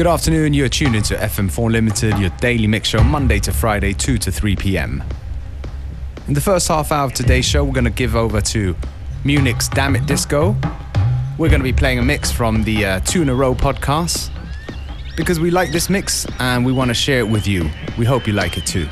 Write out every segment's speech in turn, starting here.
Good afternoon, you're tuned into FM4 Limited, your daily mix show Monday to Friday, 2 to 3 p.m. In the first half hour of today's show, we're going to give over to Munich's Damn It Disco. We're going to be playing a mix from the uh, Two in a Row podcast because we like this mix and we want to share it with you. We hope you like it too.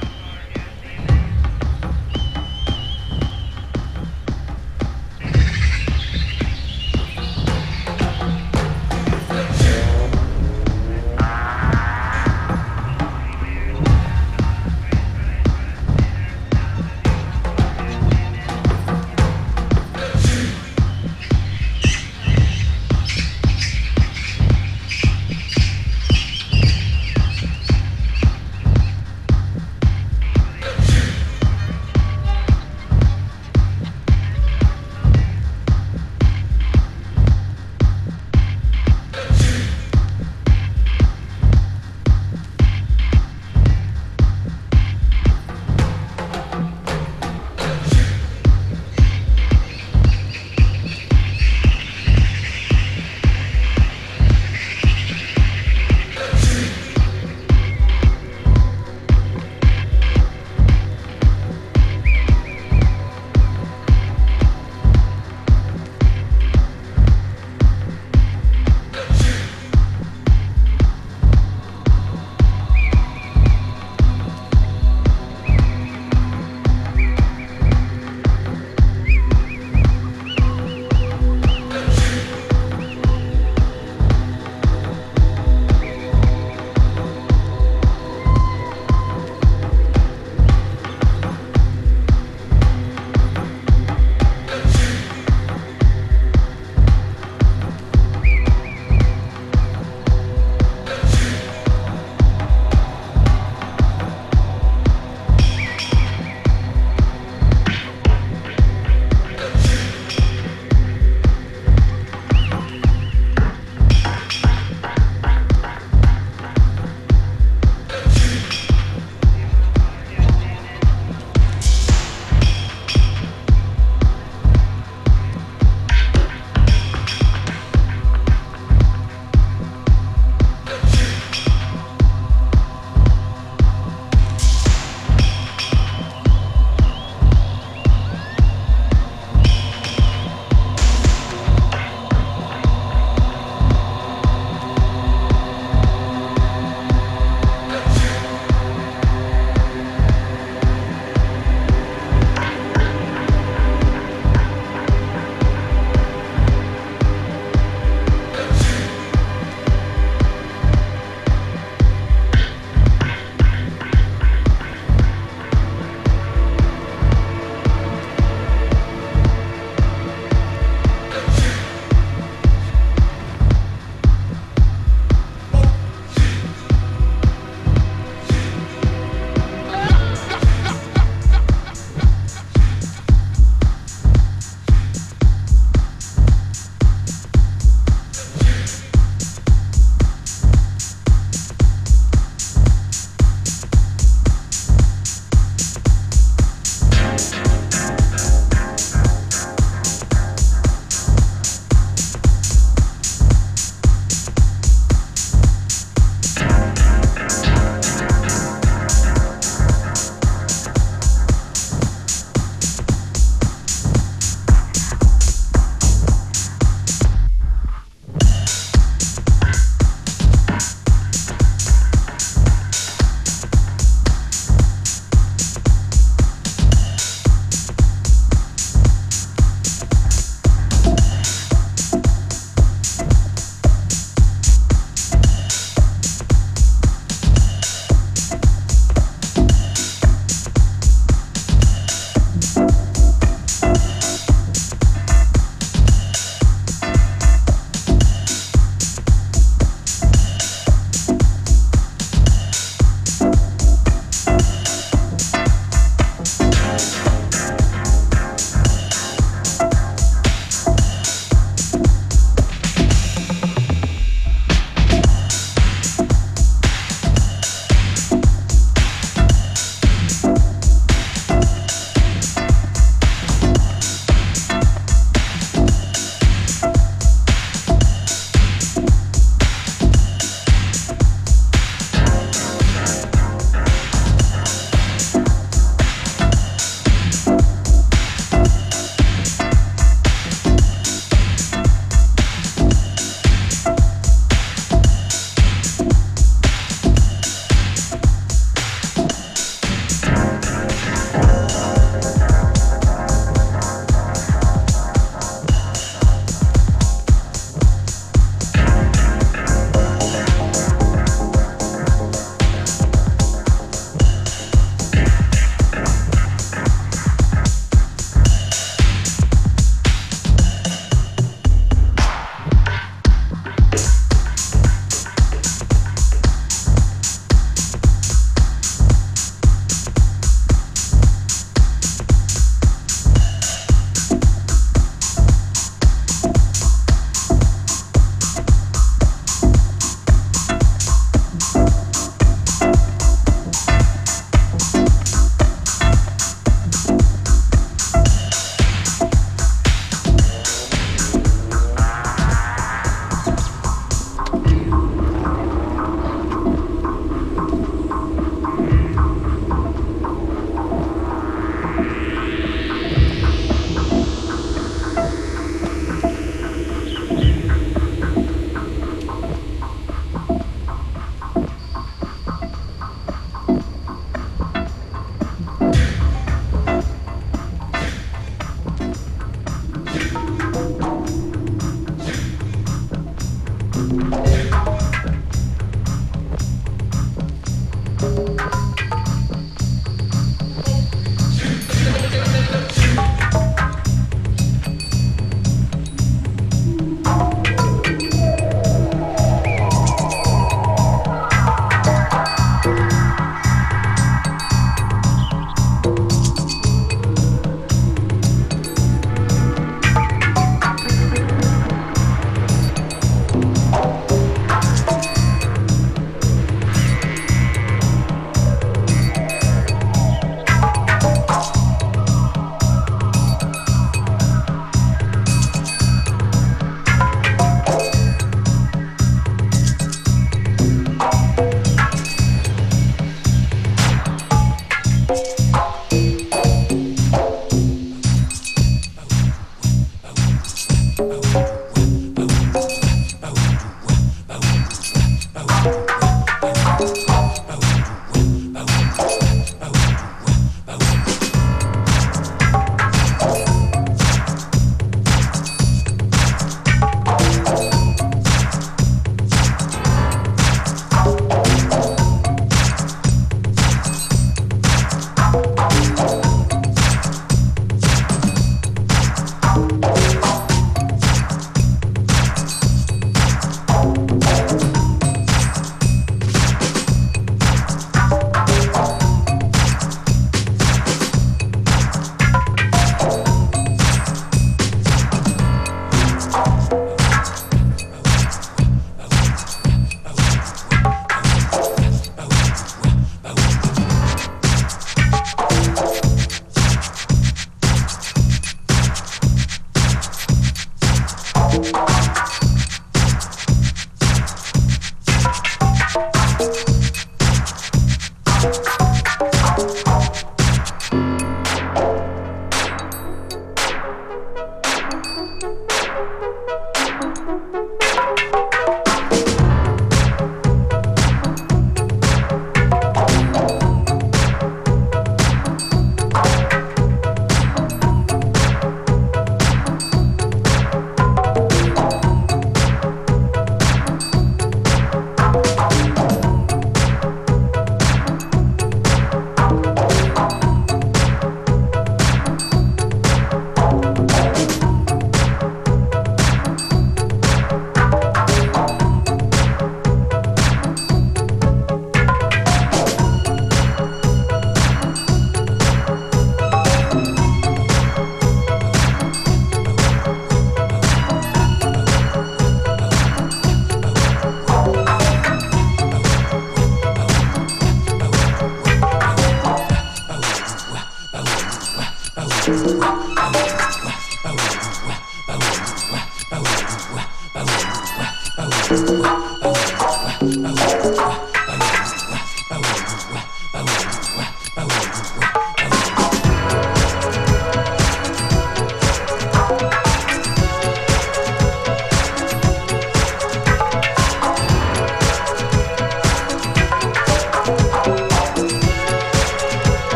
I will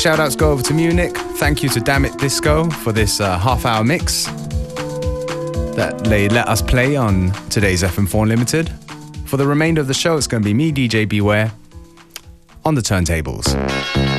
shout outs go over to Munich. Thank you to Dammit Disco for this uh, half hour mix that they let us play on today's FM4 Unlimited. For the remainder of the show, it's going to be me, DJ Beware, on the turntables.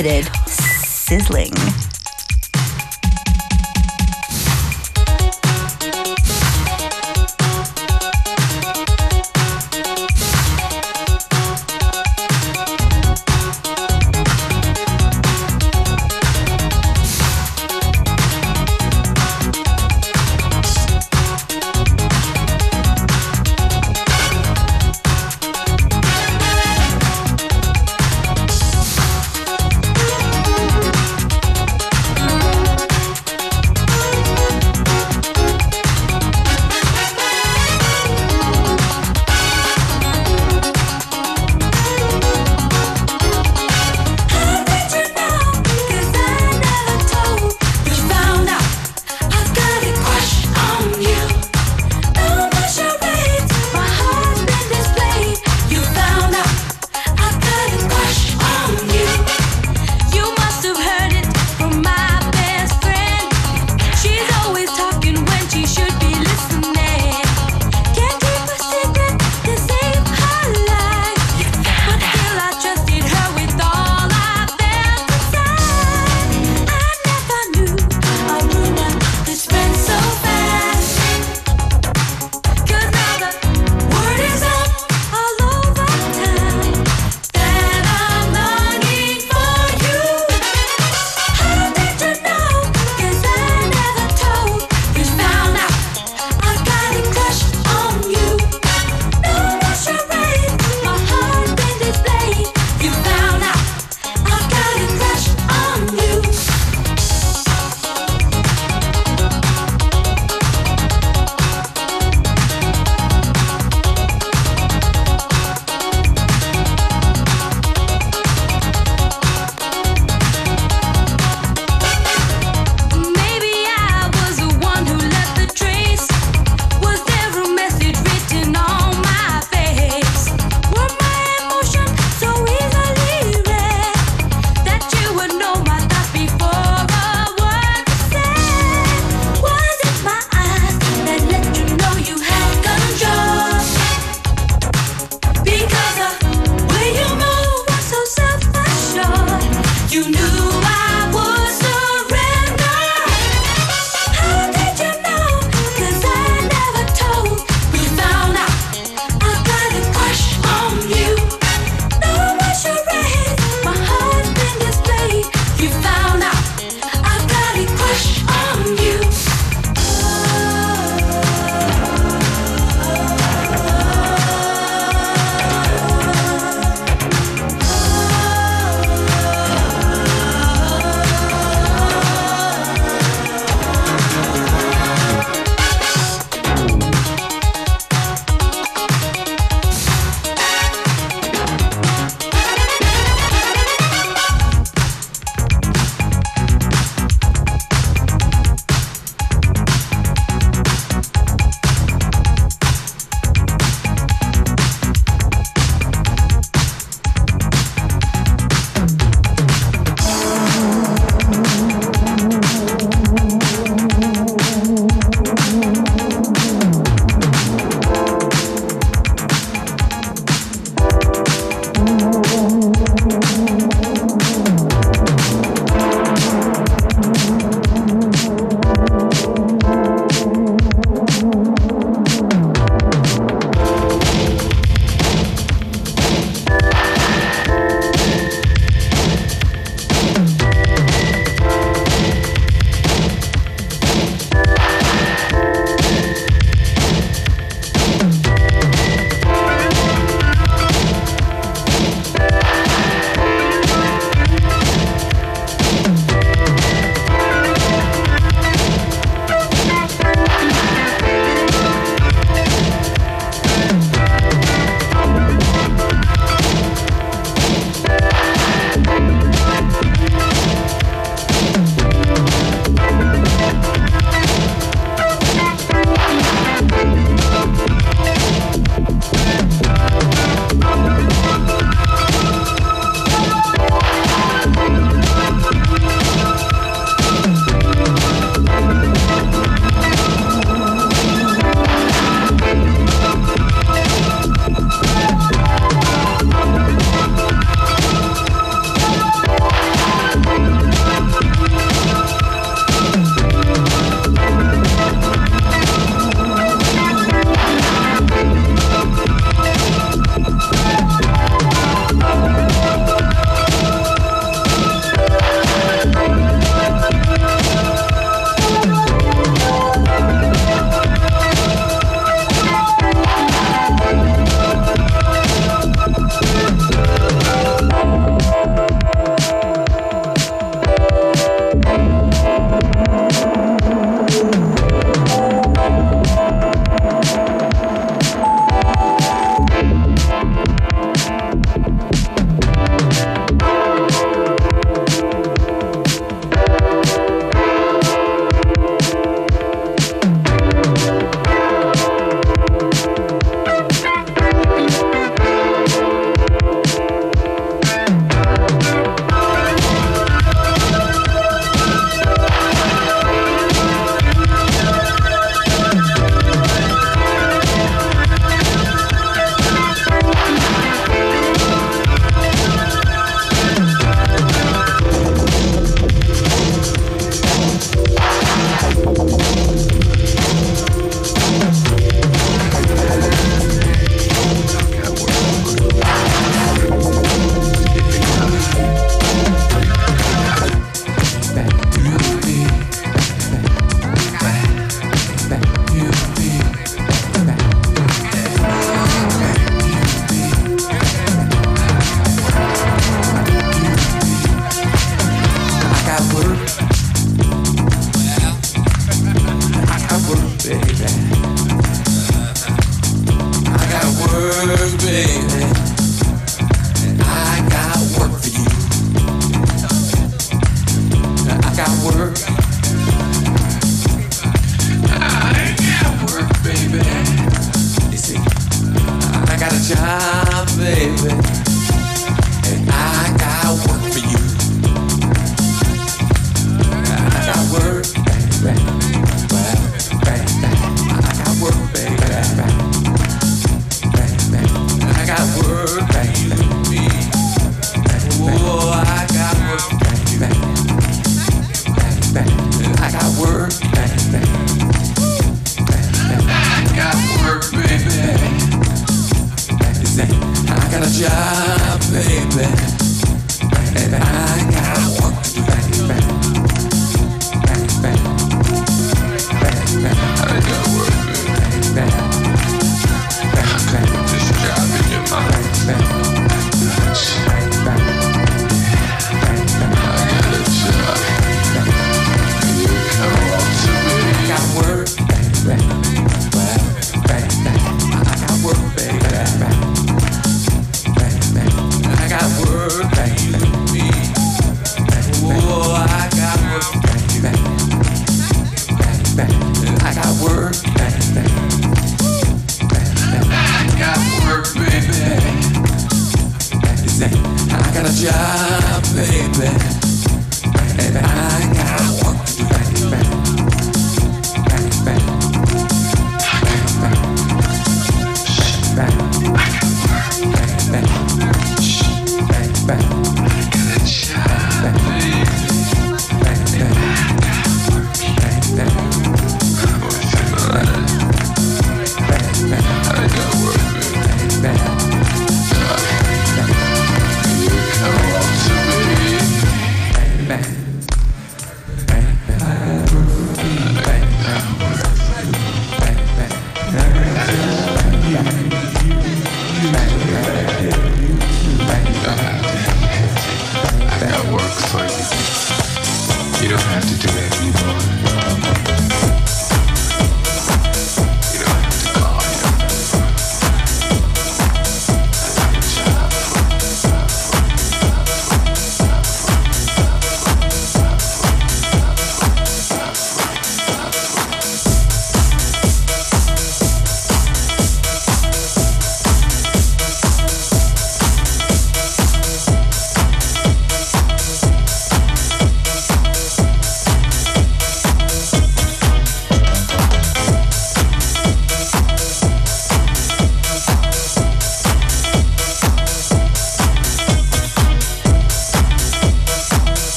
FM4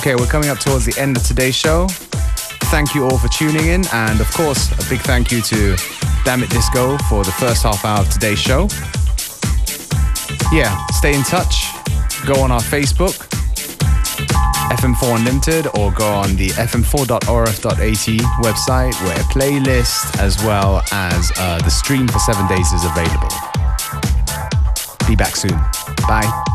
Okay, we're coming up towards the end of today's show. Thank you all for tuning in, and of course, a big thank you to Damn It Disco for the first half hour of today's show. Yeah, stay in touch. Go on our Facebook, FM4 Unlimited, or go on the fm4.orf.at website where a playlist as well as uh, the stream for seven days is available. Be back soon. Bye.